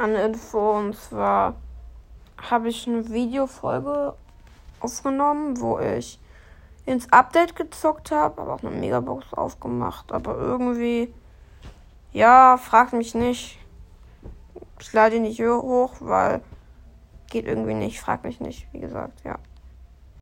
an Info und zwar habe ich eine Videofolge aufgenommen, wo ich ins Update gezockt habe, aber auch eine Megabox aufgemacht. Aber irgendwie, ja, fragt mich nicht. Ich lade nicht hoch, weil geht irgendwie nicht. Frag mich nicht, wie gesagt, ja.